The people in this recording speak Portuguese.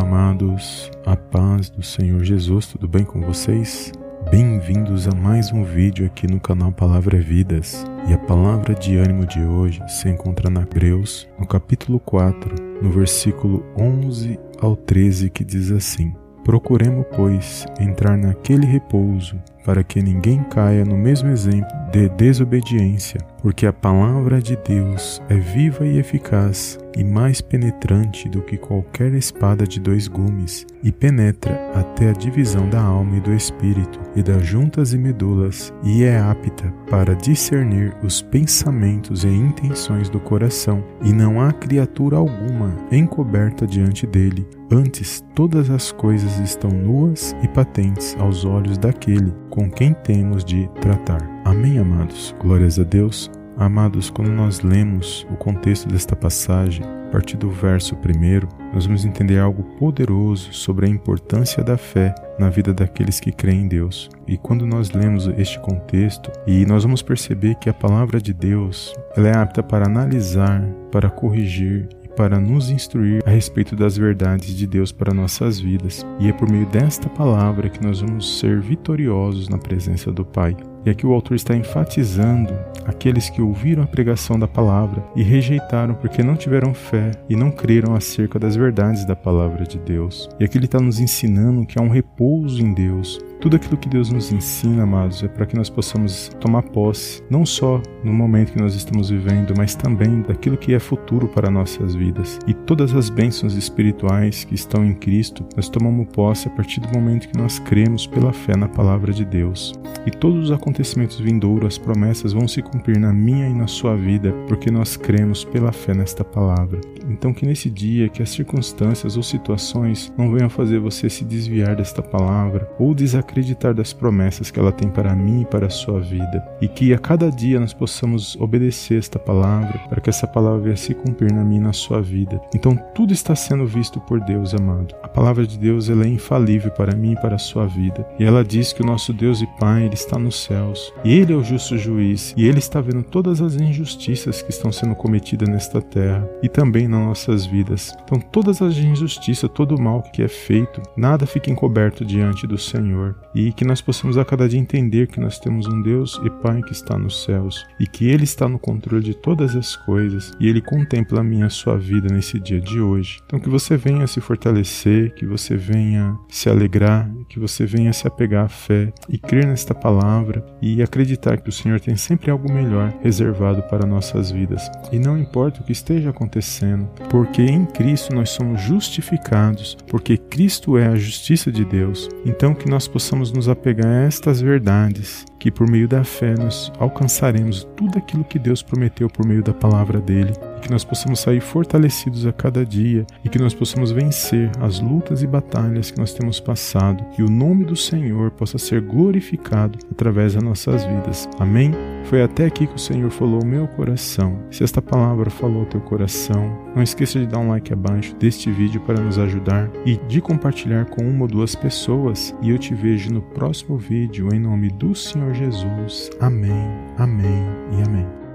Amados, a paz do Senhor Jesus, tudo bem com vocês? Bem-vindos a mais um vídeo aqui no canal Palavra Vidas. E a palavra de ânimo de hoje se encontra na Hebreus, no capítulo 4, no versículo 11 ao 13, que diz assim: Procuremos, pois, entrar naquele repouso, para que ninguém caia no mesmo exemplo de desobediência, porque a palavra de Deus é viva e eficaz e mais penetrante do que qualquer espada de dois gumes, e penetra até a divisão da alma e do espírito, e das juntas e medulas, e é apta para discernir os pensamentos e intenções do coração, e não há criatura alguma encoberta diante dele. Antes, todas as coisas estão nuas e patentes aos olhos daquele com quem temos de tratar. Amém, amados? Glórias a Deus. Amados, quando nós lemos o contexto desta passagem, a partir do verso primeiro, nós vamos entender algo poderoso sobre a importância da fé na vida daqueles que creem em Deus. E quando nós lemos este contexto, e nós vamos perceber que a palavra de Deus, ela é apta para analisar, para corrigir para nos instruir a respeito das verdades de Deus para nossas vidas. E é por meio desta palavra que nós vamos ser vitoriosos na presença do Pai. E aqui o autor está enfatizando aqueles que ouviram a pregação da palavra e rejeitaram porque não tiveram fé e não creram acerca das verdades da palavra de Deus. E aqui ele está nos ensinando que há um repouso em Deus, tudo aquilo que Deus nos ensina, amados, é para que nós possamos tomar posse, não só no momento que nós estamos vivendo, mas também daquilo que é futuro para nossas vidas. E todas as bênçãos espirituais que estão em Cristo, nós tomamos posse a partir do momento que nós cremos pela fé na palavra de Deus. E todos os acontecimentos vindouros, as promessas vão se cumprir na minha e na sua vida, porque nós cremos pela fé nesta palavra. Então que nesse dia, que as circunstâncias ou situações não venham fazer você se desviar desta palavra ou desacreditar acreditar das promessas que ela tem para mim e para a sua vida, e que a cada dia nós possamos obedecer esta palavra, para que essa palavra venha se cumprir na minha e na sua vida. Então tudo está sendo visto por Deus, amado. A palavra de Deus ela é infalível para mim e para a sua vida. E ela diz que o nosso Deus e Pai ele está nos céus, e ele é o justo juiz, e ele está vendo todas as injustiças que estão sendo cometidas nesta terra e também nas nossas vidas. Então todas as injustiças, todo o mal que é feito, nada fica encoberto diante do Senhor e que nós possamos a cada dia entender que nós temos um Deus e Pai que está nos céus e que Ele está no controle de todas as coisas e Ele contempla a minha a sua vida nesse dia de hoje. Então que você venha se fortalecer, que você venha se alegrar, que você venha se apegar à fé e crer nesta palavra e acreditar que o Senhor tem sempre algo melhor reservado para nossas vidas. E não importa o que esteja acontecendo, porque em Cristo nós somos justificados, porque Cristo é a justiça de Deus. Então que nós possamos nos apegar a estas verdades, que por meio da fé nós alcançaremos tudo aquilo que Deus prometeu por meio da palavra dele, que nós possamos sair fortalecidos a cada dia e que nós possamos vencer as lutas e batalhas que nós temos passado, que o nome do Senhor possa ser glorificado através das nossas vidas. Amém? Foi até aqui que o Senhor falou ao meu coração. Se esta palavra falou ao teu coração, não esqueça de dar um like abaixo deste vídeo para nos ajudar e de compartilhar com uma ou duas pessoas. E eu te vejo no próximo vídeo em nome do Senhor Jesus. Amém, amém e amém.